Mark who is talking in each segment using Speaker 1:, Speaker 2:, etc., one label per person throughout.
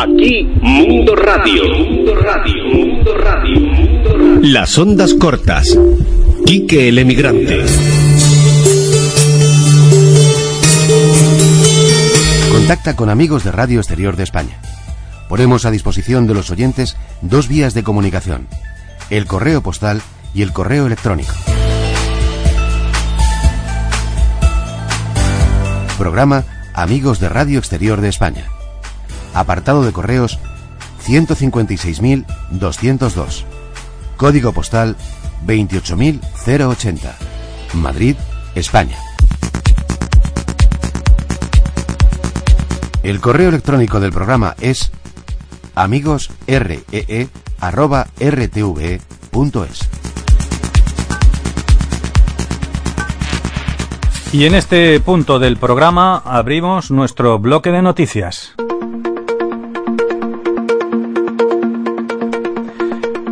Speaker 1: Aquí Mundo Radio. Mundo Radio. Mundo Radio. Mundo Radio.
Speaker 2: Las ondas cortas. Quique el emigrante.
Speaker 3: Contacta con amigos de Radio Exterior de España. Ponemos a disposición de los oyentes dos vías de comunicación, el correo postal y el correo electrónico. Programa Amigos de Radio Exterior de España. Apartado de correos 156.202. Código postal 28080. Madrid, España. El correo electrónico del programa es amigosree@rtve.es.
Speaker 4: Y en este punto del programa abrimos nuestro bloque de noticias.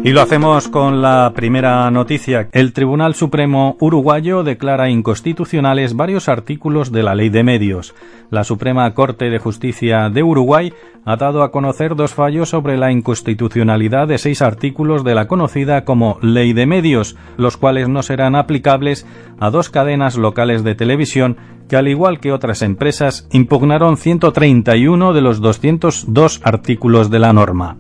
Speaker 4: Y lo hacemos con la primera noticia. El Tribunal Supremo uruguayo declara inconstitucionales varios artículos de la Ley de Medios. La Suprema Corte de Justicia de Uruguay ha dado a conocer dos fallos sobre la inconstitucionalidad de seis artículos de la conocida como Ley de Medios, los cuales no serán aplicables a dos cadenas locales de televisión que al igual que otras empresas impugnaron 131 de los 202 artículos de la norma.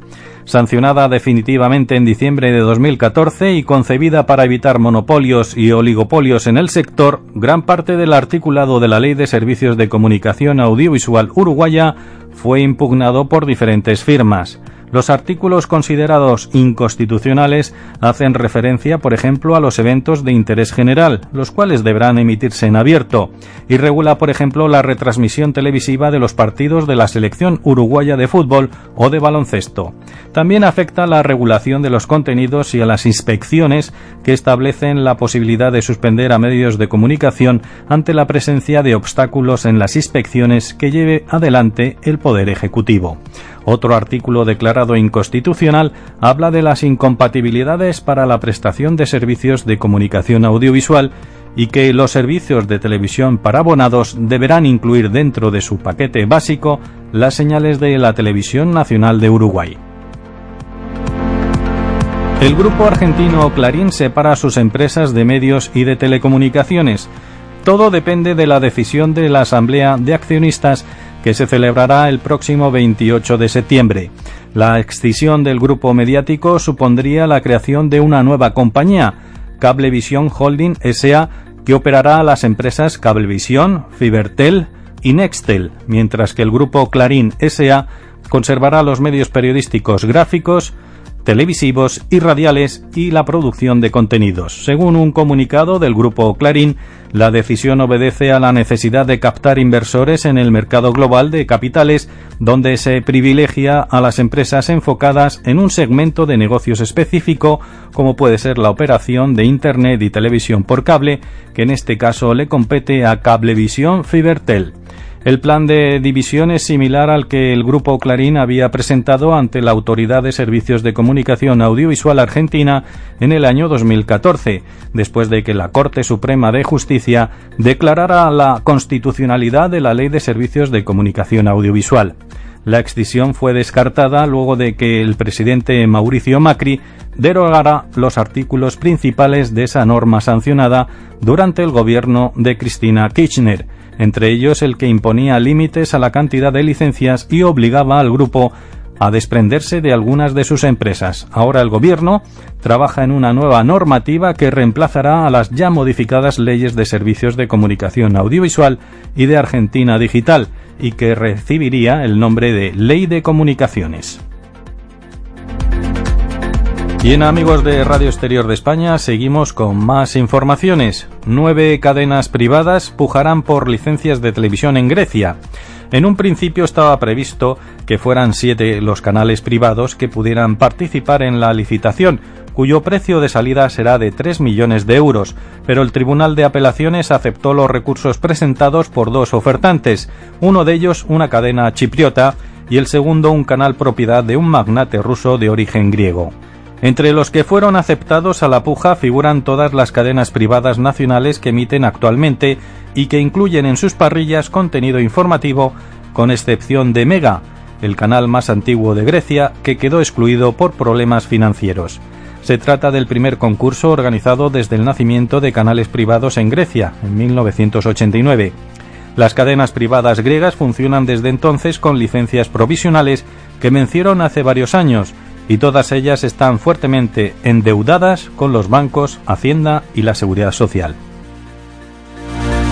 Speaker 4: Sancionada definitivamente en diciembre de 2014 y concebida para evitar monopolios y oligopolios en el sector, gran parte del articulado de la Ley de Servicios de Comunicación Audiovisual Uruguaya fue impugnado por diferentes firmas. Los artículos considerados inconstitucionales hacen referencia, por ejemplo, a los eventos de interés general, los cuales deberán emitirse en abierto, y regula, por ejemplo, la retransmisión televisiva de los partidos de la selección uruguaya de fútbol o de baloncesto. También afecta la regulación de los contenidos y a las inspecciones que establecen la posibilidad de suspender a medios de comunicación ante la presencia de obstáculos en las inspecciones que lleve adelante el Poder Ejecutivo. Otro artículo declarado inconstitucional habla de las incompatibilidades para la prestación de servicios de comunicación audiovisual y que los servicios de televisión para abonados deberán incluir dentro de su paquete básico las señales de la Televisión Nacional de Uruguay. El grupo argentino Clarín separa sus empresas de medios y de telecomunicaciones. Todo depende de la decisión de la Asamblea de Accionistas que se celebrará el próximo 28 de septiembre. La excisión del grupo mediático supondría la creación de una nueva compañía, Cablevisión Holding SA, que operará las empresas Cablevisión, Fibertel y Nextel, mientras que el grupo Clarín SA conservará los medios periodísticos gráficos, televisivos y radiales y la producción de contenidos. Según un comunicado del grupo Clarín, la decisión obedece a la necesidad de captar inversores en el mercado global de capitales, donde se privilegia a las empresas enfocadas en un segmento de negocios específico, como puede ser la operación de Internet y televisión por cable, que en este caso le compete a Cablevisión Fibertel. El plan de división es similar al que el Grupo Clarín había presentado ante la Autoridad de Servicios de Comunicación Audiovisual Argentina en el año 2014, después de que la Corte Suprema de Justicia declarara la constitucionalidad de la Ley de Servicios de Comunicación Audiovisual. La excisión fue descartada luego de que el presidente Mauricio Macri derogara los artículos principales de esa norma sancionada durante el gobierno de Cristina Kirchner, entre ellos el que imponía límites a la cantidad de licencias y obligaba al grupo a desprenderse de algunas de sus empresas. Ahora el Gobierno trabaja en una nueva normativa que reemplazará a las ya modificadas leyes de servicios de comunicación audiovisual y de Argentina Digital y que recibiría el nombre de Ley de Comunicaciones. Bien amigos de Radio Exterior de España, seguimos con más informaciones. Nueve cadenas privadas pujarán por licencias de televisión en Grecia. En un principio estaba previsto que fueran siete los canales privados que pudieran participar en la licitación, cuyo precio de salida será de 3 millones de euros, pero el Tribunal de Apelaciones aceptó los recursos presentados por dos ofertantes, uno de ellos una cadena chipriota y el segundo un canal propiedad de un magnate ruso de origen griego. Entre los que fueron aceptados a la puja figuran todas las cadenas privadas nacionales que emiten actualmente y que incluyen en sus parrillas contenido informativo, con excepción de Mega, el canal más antiguo de Grecia, que quedó excluido por problemas financieros. Se trata del primer concurso organizado desde el nacimiento de canales privados en Grecia, en 1989. Las cadenas privadas griegas funcionan desde entonces con licencias provisionales que vencieron hace varios años, y todas ellas están fuertemente endeudadas con los bancos, Hacienda y la Seguridad Social.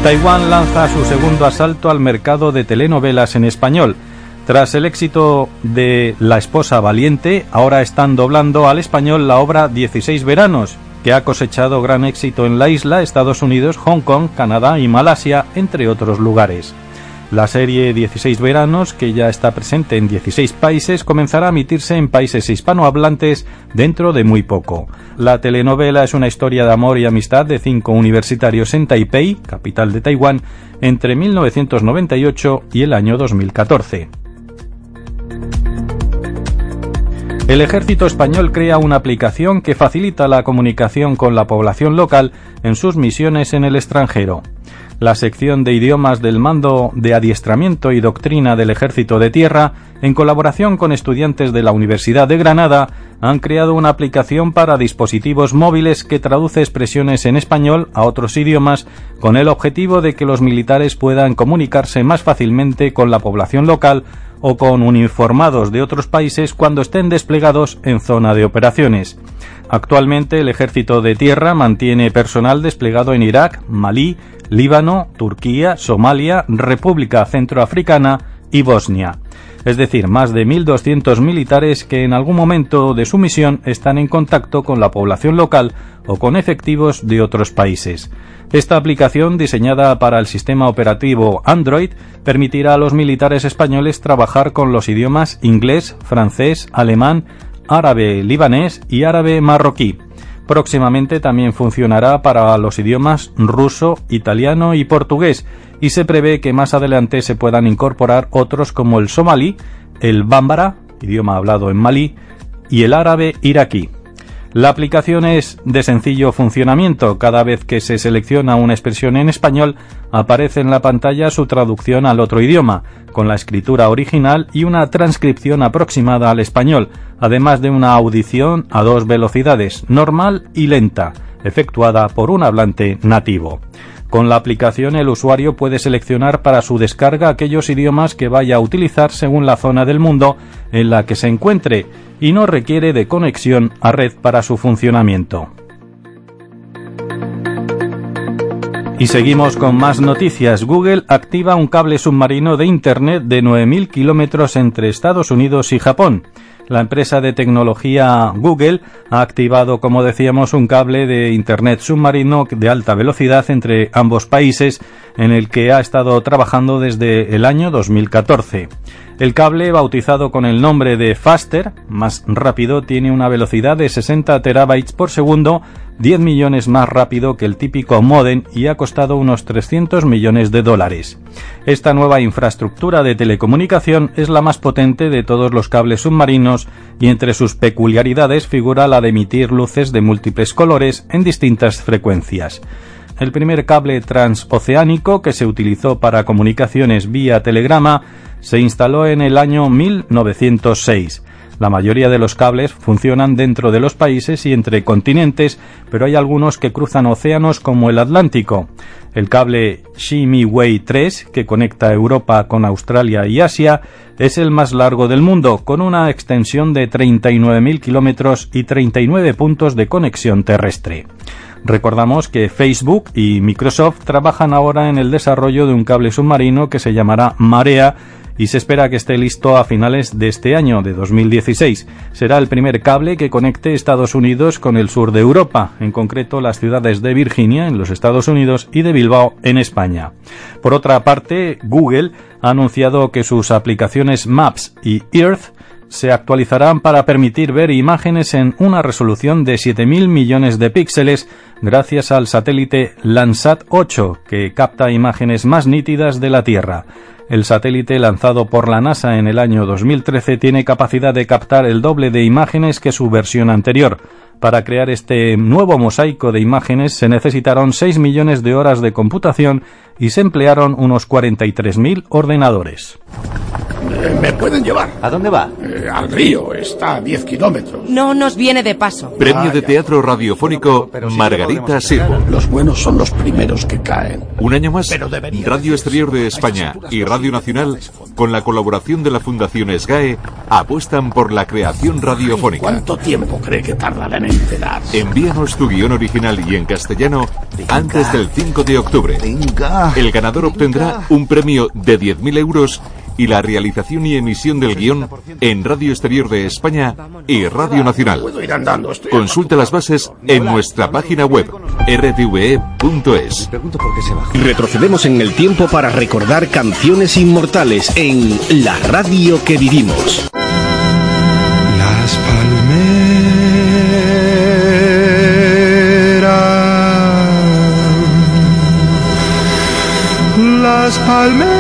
Speaker 4: Taiwán lanza su segundo asalto al mercado de telenovelas en español. Tras el éxito de La esposa valiente, ahora están doblando al español la obra 16 veranos, que ha cosechado gran éxito en la isla, Estados Unidos, Hong Kong, Canadá y Malasia, entre otros lugares. La serie 16 veranos, que ya está presente en 16 países, comenzará a emitirse en países hispanohablantes dentro de muy poco. La telenovela es una historia de amor y amistad de cinco universitarios en Taipei, capital de Taiwán, entre 1998 y el año 2014. El ejército español crea una aplicación que facilita la comunicación con la población local en sus misiones en el extranjero. La sección de idiomas del Mando de Adiestramiento y Doctrina del Ejército de Tierra, en colaboración con estudiantes de la Universidad de Granada, han creado una aplicación para dispositivos móviles que traduce expresiones en español a otros idiomas con el objetivo de que los militares puedan comunicarse más fácilmente con la población local o con uniformados de otros países cuando estén desplegados en zona de operaciones. Actualmente el ejército de tierra mantiene personal desplegado en Irak, Malí, Líbano, Turquía, Somalia, República Centroafricana y Bosnia. Es decir, más de 1.200 militares que en algún momento de su misión están en contacto con la población local o con efectivos de otros países. Esta aplicación, diseñada para el sistema operativo Android, permitirá a los militares españoles trabajar con los idiomas inglés, francés, alemán, árabe libanés y árabe marroquí. Próximamente también funcionará para los idiomas ruso, italiano y portugués, y se prevé que más adelante se puedan incorporar otros como el somalí, el bámbara, idioma hablado en Malí, y el árabe iraquí. La aplicación es de sencillo funcionamiento. Cada vez que se selecciona una expresión en español, aparece en la pantalla su traducción al otro idioma, con la escritura original y una transcripción aproximada al español, además de una audición a dos velocidades, normal y lenta, efectuada por un hablante nativo. Con la aplicación el usuario puede seleccionar para su descarga aquellos idiomas que vaya a utilizar según la zona del mundo en la que se encuentre y no requiere de conexión a red para su funcionamiento. Y seguimos con más noticias. Google activa un cable submarino de Internet de 9.000 kilómetros entre Estados Unidos y Japón. La empresa de tecnología Google ha activado, como decíamos, un cable de Internet submarino de alta velocidad entre ambos países en el que ha estado trabajando desde el año 2014. El cable, bautizado con el nombre de Faster, más rápido, tiene una velocidad de 60 terabytes por segundo, 10 millones más rápido que el típico modem y ha costado unos 300 millones de dólares. Esta nueva infraestructura de telecomunicación es la más potente de todos los cables submarinos y entre sus peculiaridades figura la de emitir luces de múltiples colores en distintas frecuencias el primer cable transoceánico que se utilizó para comunicaciones vía telegrama se instaló en el año 1906. La mayoría de los cables funcionan dentro de los países y entre continentes, pero hay algunos que cruzan océanos como el Atlántico. El cable Shimiway 3, que conecta Europa con Australia y Asia, es el más largo del mundo, con una extensión de 39.000 kilómetros y 39 puntos de conexión terrestre. Recordamos que Facebook y Microsoft trabajan ahora en el desarrollo de un cable submarino que se llamará Marea y se espera que esté listo a finales de este año, de 2016. Será el primer cable que conecte Estados Unidos con el sur de Europa, en concreto las ciudades de Virginia, en los Estados Unidos, y de Bilbao, en España. Por otra parte, Google ha anunciado que sus aplicaciones Maps y Earth se actualizarán para permitir ver imágenes en una resolución de 7.000 millones de píxeles gracias al satélite Landsat 8, que capta imágenes más nítidas de la Tierra. El satélite lanzado por la NASA en el año 2013 tiene capacidad de captar el doble de imágenes que su versión anterior. Para crear este nuevo mosaico de imágenes se necesitaron 6 millones de horas de computación y se emplearon unos 43.000 ordenadores.
Speaker 5: Eh, ¿Me pueden llevar?
Speaker 6: ¿A dónde va?
Speaker 5: Eh, al río, está a 10 kilómetros.
Speaker 7: No nos viene de paso.
Speaker 8: Premio de Teatro Radiofónico Margarita Sirvo.
Speaker 5: Los buenos son los primeros que caen.
Speaker 8: Un año más, Radio Exterior de España y Radio Nacional, con la colaboración de la Fundación SGAE, apuestan por la creación radiofónica.
Speaker 5: ¿Cuánto tiempo cree que tardarán en enterarse?
Speaker 8: Envíanos tu guion original y en castellano antes del 5 de octubre. El ganador obtendrá un premio de 10.000 euros y la realización y emisión del guion en Radio Exterior de España y Radio Nacional. Consulta las bases en nuestra página web rtve.es.
Speaker 2: Retrocedemos en el tiempo para recordar canciones inmortales en La Radio que vivimos.
Speaker 9: Las palmeras. Las palmeras.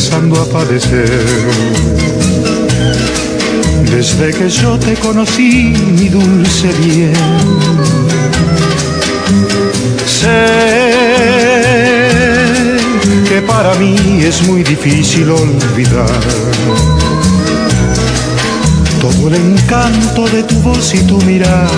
Speaker 9: Empezando a padecer. Desde que yo te conocí, mi dulce bien, sé que para mí es muy difícil olvidar todo el encanto de tu voz y tu mirar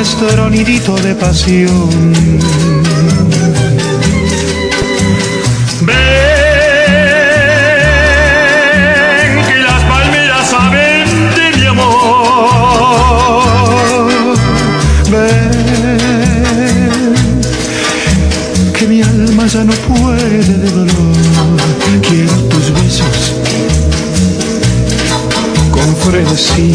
Speaker 9: nuestro nidito de pasión. Ven que las palmeras saben de mi amor. Ven que mi alma ya no puede de dolor. Quiero tus besos con frenesí.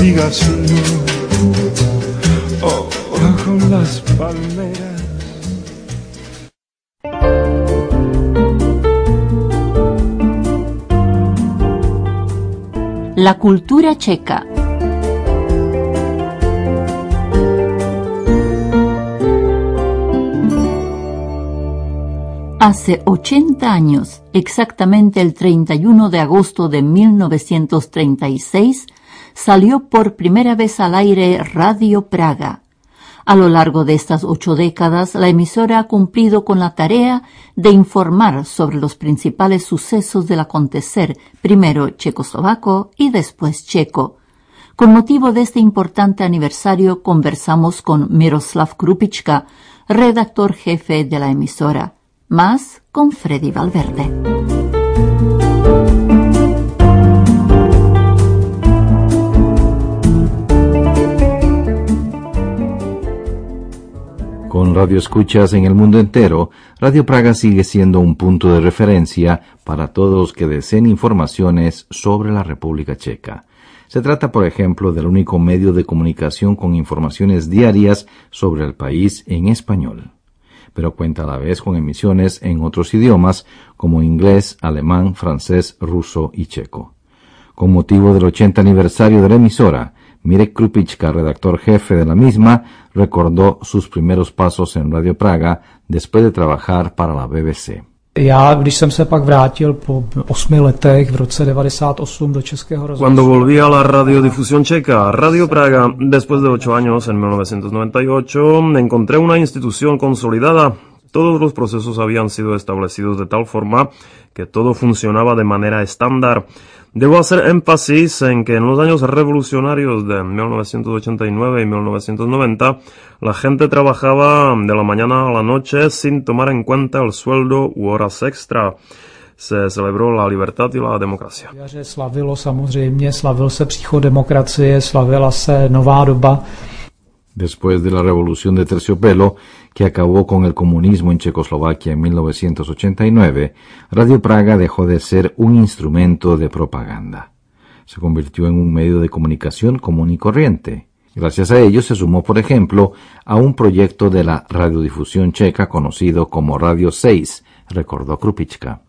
Speaker 9: Digas no, oh, con las palmeras.
Speaker 6: La cultura checa. Hace 80 años, exactamente el 31 de agosto de 1936, salió por primera vez al aire Radio Praga. A lo largo de estas ocho décadas, la emisora ha cumplido con la tarea de informar sobre los principales sucesos del acontecer, primero checoslovaco y después checo. Con motivo de este importante aniversario conversamos con Miroslav Krupichka, redactor jefe de la emisora más con Freddy Valverde.
Speaker 7: Radio escuchas en el mundo entero, Radio Praga sigue siendo un punto de referencia para todos los que deseen informaciones sobre la República Checa. Se trata, por ejemplo, del único medio de comunicación con informaciones diarias sobre el país en español pero cuenta a la vez con emisiones en otros idiomas como inglés, alemán, francés, ruso y checo. Con motivo del 80 aniversario de la emisora, Mirek Krupichka, redactor jefe de la misma, recordó sus primeros pasos en Radio Praga después de trabajar para la BBC.
Speaker 10: Já, když jsem se pak vrátil po osmi letech v roce 98 do Českého rozhlasu.
Speaker 11: Cuando volví a la radiodifusión checa, Radio Praga, después de ocho años, en 1998, encontré una institución consolidada. Todos los procesos habían sido establecidos de tal forma que todo funcionaba de manera estándar. Debo hacer énfasis en que en los años revolucionarios de 1989 y 1990, la gente trabajaba de la mañana a la noche sin tomar en cuenta el sueldo u horas extra. Se celebró la libertad y la democracia.
Speaker 10: Slavilo samozřejmě, slavil se příchod demokracie, slavila se nová doba.
Speaker 7: Después de la revolución de terciopelo, que acabó con el comunismo en Checoslovaquia en 1989, Radio Praga dejó de ser un instrumento de propaganda. Se convirtió en un medio de comunicación común y corriente. Gracias a ello se sumó, por ejemplo, a un proyecto de la radiodifusión checa conocido como Radio 6, recordó Krupička.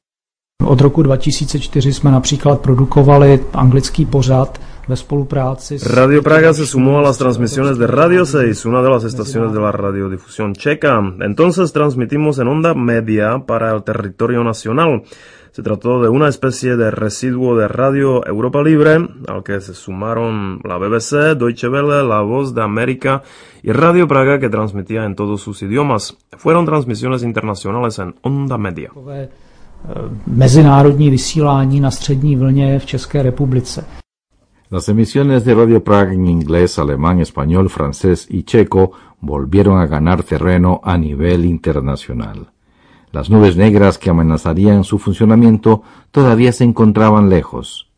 Speaker 10: Od roku 2004 jsme například produkovali anglický pořad
Speaker 11: Radio Praga se sumó a las transmisiones de Radio 6, una de las estaciones de la radiodifusión checa. Entonces transmitimos en onda media para el territorio nacional. Se trató de una especie de residuo de Radio Europa Libre, al que se sumaron la BBC, Deutsche Welle, La Voz de América y Radio Praga, que transmitía en todos sus idiomas. Fueron transmisiones internacionales en onda media.
Speaker 10: Mezinárodní vysílání na střední vlně v České republice.
Speaker 7: Las emisiones de Radio Praga en inglés, alemán, español, francés y checo volvieron a ganar terreno a nivel internacional. Las nubes negras que amenazarían su funcionamiento todavía se encontraban lejos.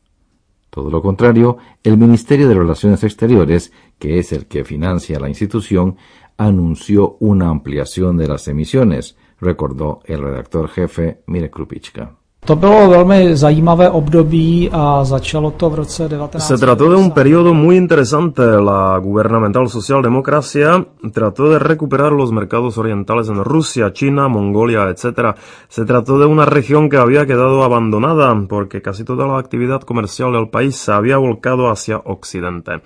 Speaker 7: Todo lo contrario, el Ministerio de Relaciones Exteriores, que es el que financia la institución, anunció una ampliación de las emisiones, recordó el redactor jefe Mire Krupička.
Speaker 10: To bylo velmi zajímavé období a začalo to v roce 19...
Speaker 11: Se trató de un periodo muy interesante. La gubernamental socialdemocracia trató de recuperar los mercados orientales en Rusia, China, Mongolia, etc. Se trató de una región que había quedado abandonada porque casi toda la actividad comercial del país se había volcado hacia Occidente.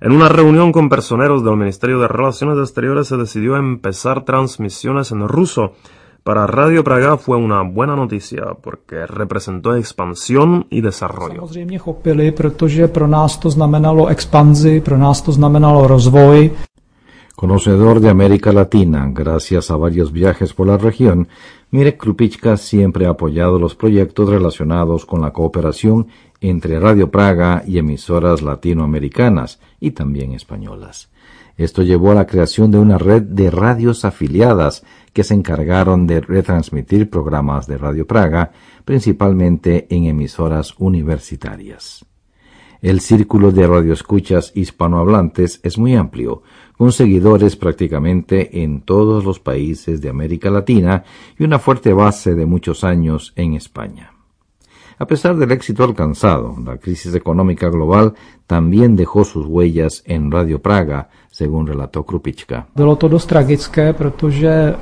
Speaker 11: En una reunión con personeros del Ministerio de Relaciones Exteriores se decidió empezar transmisiones en ruso. Para Radio Praga fue una buena noticia porque representó expansión y desarrollo.
Speaker 10: Samozřejmě chopili, protože pro nás to znamenalo expanzi, pro nás to znamenalo rozvoj.
Speaker 7: Conocedor de América Latina, gracias a varios viajes por la región, Mirek Krupichka siempre ha apoyado los proyectos relacionados con la cooperación entre Radio Praga y emisoras latinoamericanas y también españolas. Esto llevó a la creación de una red de radios afiliadas que se encargaron de retransmitir programas de Radio Praga, principalmente en emisoras universitarias. El círculo de radioescuchas hispanohablantes es muy amplio, con seguidores prácticamente en todos los países de América Latina y una fuerte base de muchos años en España. A pesar del éxito alcanzado, la crisis económica global también dejó sus huellas en Radio Praga, según relató Krupička.
Speaker 10: Bylo to dost tragické, protože eh,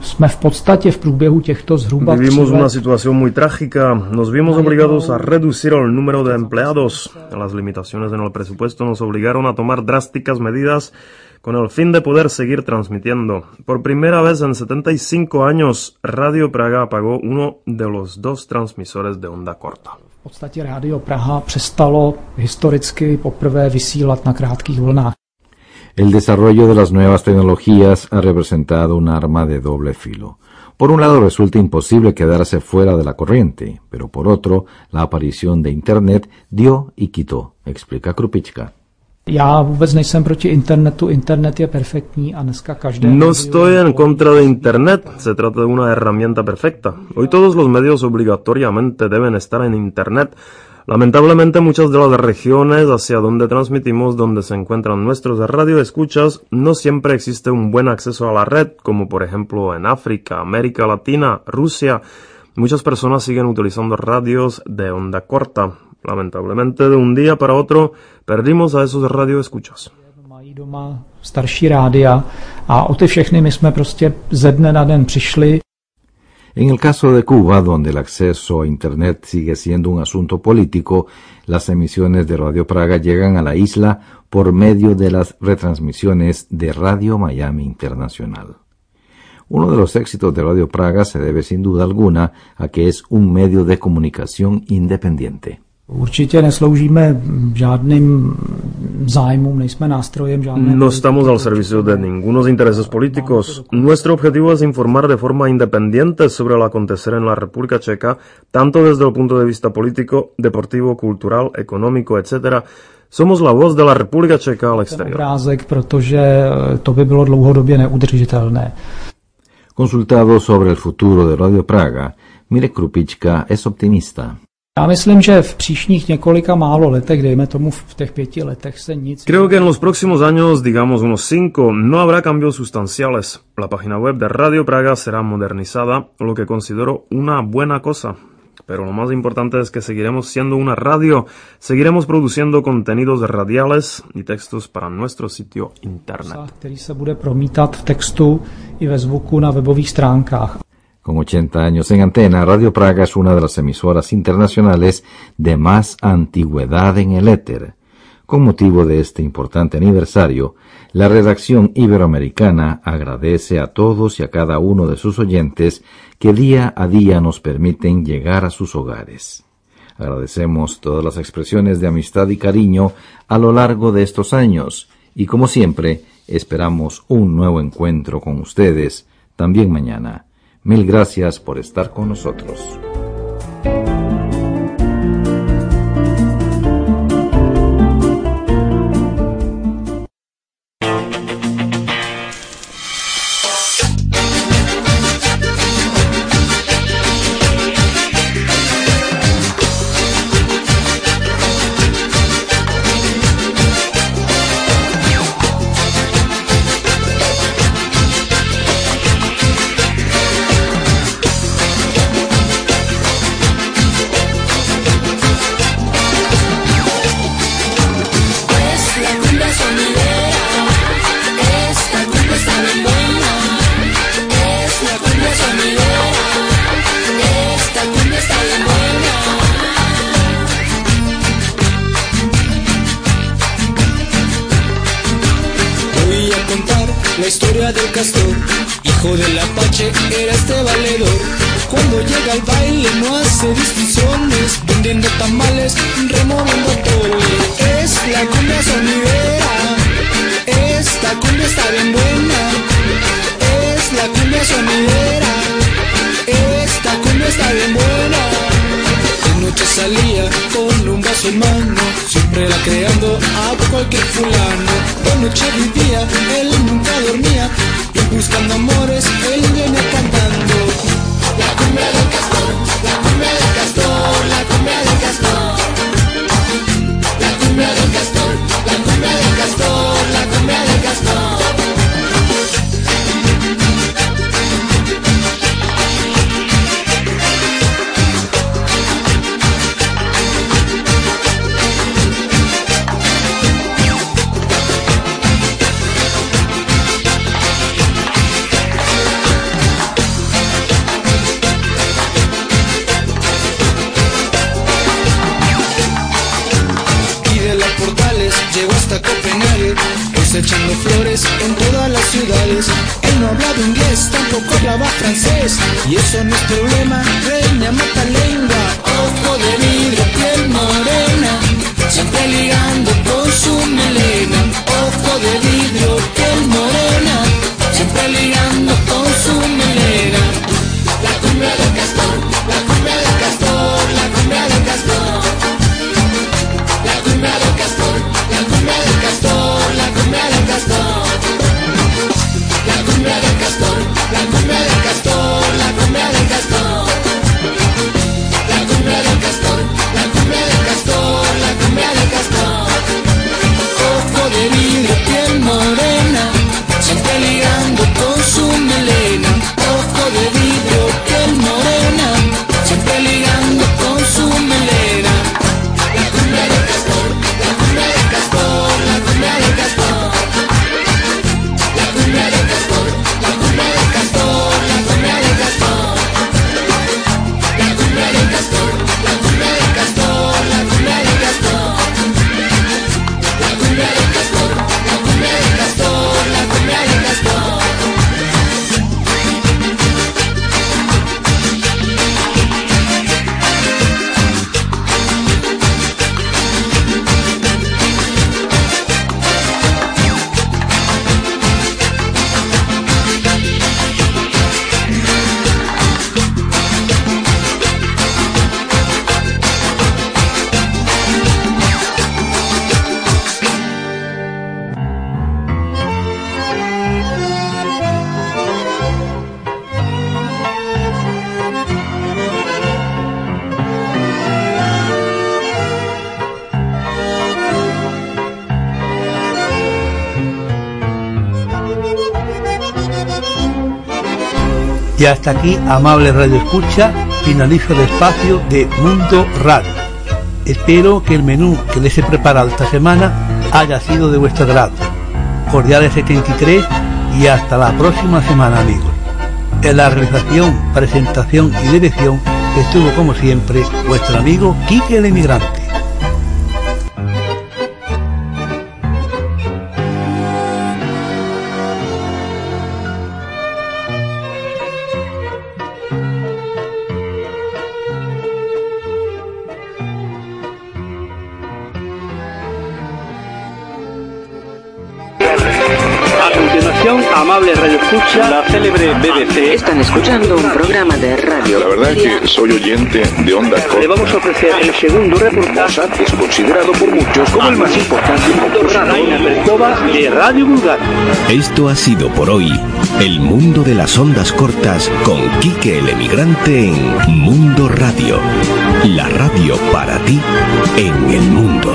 Speaker 10: jsme v podstatě v průběhu těchto zhruba
Speaker 11: Vivimos una situación muy trágica. Nos vimos obligados a reducir el número de empleados. Las limitaciones en el presupuesto nos obligaron a tomar drásticas medidas con el fin de poder seguir transmitiendo. Por primera vez en 75 años, Radio Praga apagó uno de los dos transmisores de onda corta.
Speaker 10: V podstatě Radio Praha přestalo historicky poprvé vysílat na krátkých vlnách.
Speaker 7: El desarrollo de las nuevas tecnologías ha representado un arma de doble filo. Por un lado resulta imposible quedarse fuera de la corriente, pero por otro, la aparición de Internet dio y quitó, explica Krupička.
Speaker 10: Já vůbec nejsem proti internetu, internet je perfektní a dneska každé...
Speaker 11: No estoy en contra de Internet, se trata de una herramienta perfecta. Hoy todos los medios obligatoriamente deben estar en Internet. Lamentablemente muchas de las regiones hacia donde transmitimos, donde se encuentran nuestros radioescuchas, no siempre existe un buen acceso a la red, como por ejemplo en África, América Latina, Rusia. Muchas personas siguen utilizando radios de onda corta. Lamentablemente de un día para otro perdimos a esos radioescuchas.
Speaker 10: Mají doma starší rádia a o ty všechny my jsme prostě ze dne na den přišli.
Speaker 7: En el caso de Cuba, donde el acceso a Internet sigue siendo un asunto político, las emisiones de Radio Praga llegan a la isla por medio de las retransmisiones de Radio Miami Internacional. Uno de los éxitos de Radio Praga se debe sin duda alguna a que es un medio de comunicación independiente.
Speaker 10: Určitě nesloužíme žádným zájmům, nejsme nástrojem žádné...
Speaker 11: No estamos al servicio de ningunos intereses políticos. Nuestro objetivo es informar de forma independiente sobre el acontecer en la República Checa, tanto desde el punto de vista político, deportivo, cultural, económico, etc. Somos la voz de la República Checa al exterior.
Speaker 10: obrázek, protože to by bylo dlouhodobě neudržitelné.
Speaker 7: Consultado sobre el futuro de Radio Praga, Mirek Krupička es optimista.
Speaker 11: Creo que en los próximos años, digamos unos cinco, no habrá cambios sustanciales. La página web de Radio Praga será modernizada, lo que considero una buena cosa. Pero lo más importante es que seguiremos siendo una radio, seguiremos produciendo contenidos radiales y textos para nuestro sitio internet.
Speaker 7: Con 80 años en antena, Radio Praga es una de las emisoras internacionales de más antigüedad en el éter. Con motivo de este importante aniversario, la redacción iberoamericana agradece a todos y a cada uno de sus oyentes que día a día nos permiten llegar a sus hogares. Agradecemos todas las expresiones de amistad y cariño a lo largo de estos años y como siempre esperamos un nuevo encuentro con ustedes también mañana. Mil gracias por estar con nosotros.
Speaker 12: su mano, siempre la creando a cualquier fulano. De noche vivía, él nunca dormía, y buscando amores, él viene cantando. La cumbia del castor, la cumbia del hasta Copenhague, pues echando flores en todas las ciudades. Él no hablaba inglés, tampoco hablaba francés, y eso no es problema, reina mata lengua, ojo de vidrio, piel morena, siempre ligando con su melena, ojo de vidrio, piel morena, siempre ligando.
Speaker 13: Y hasta aquí, amable Radio Escucha, finalizo el espacio de Mundo Radio. Espero que el menú que les he preparado esta semana haya sido de vuestro agrado. Cordiales 73 y hasta la próxima semana, amigos. En la realización, presentación y dirección estuvo como siempre vuestro amigo Quique el Emigrante.
Speaker 14: Amable Radio Escucha, la célebre BBC.
Speaker 15: Están escuchando un programa de radio.
Speaker 16: La verdad es que soy oyente de Onda
Speaker 14: Le vamos a ofrecer el segundo reportaje.
Speaker 16: es considerado por muchos como el más importante
Speaker 14: de Radio Vulgar.
Speaker 2: Esto ha sido por hoy el mundo de las ondas cortas con Quique el emigrante en Mundo Radio. La radio para ti en el mundo.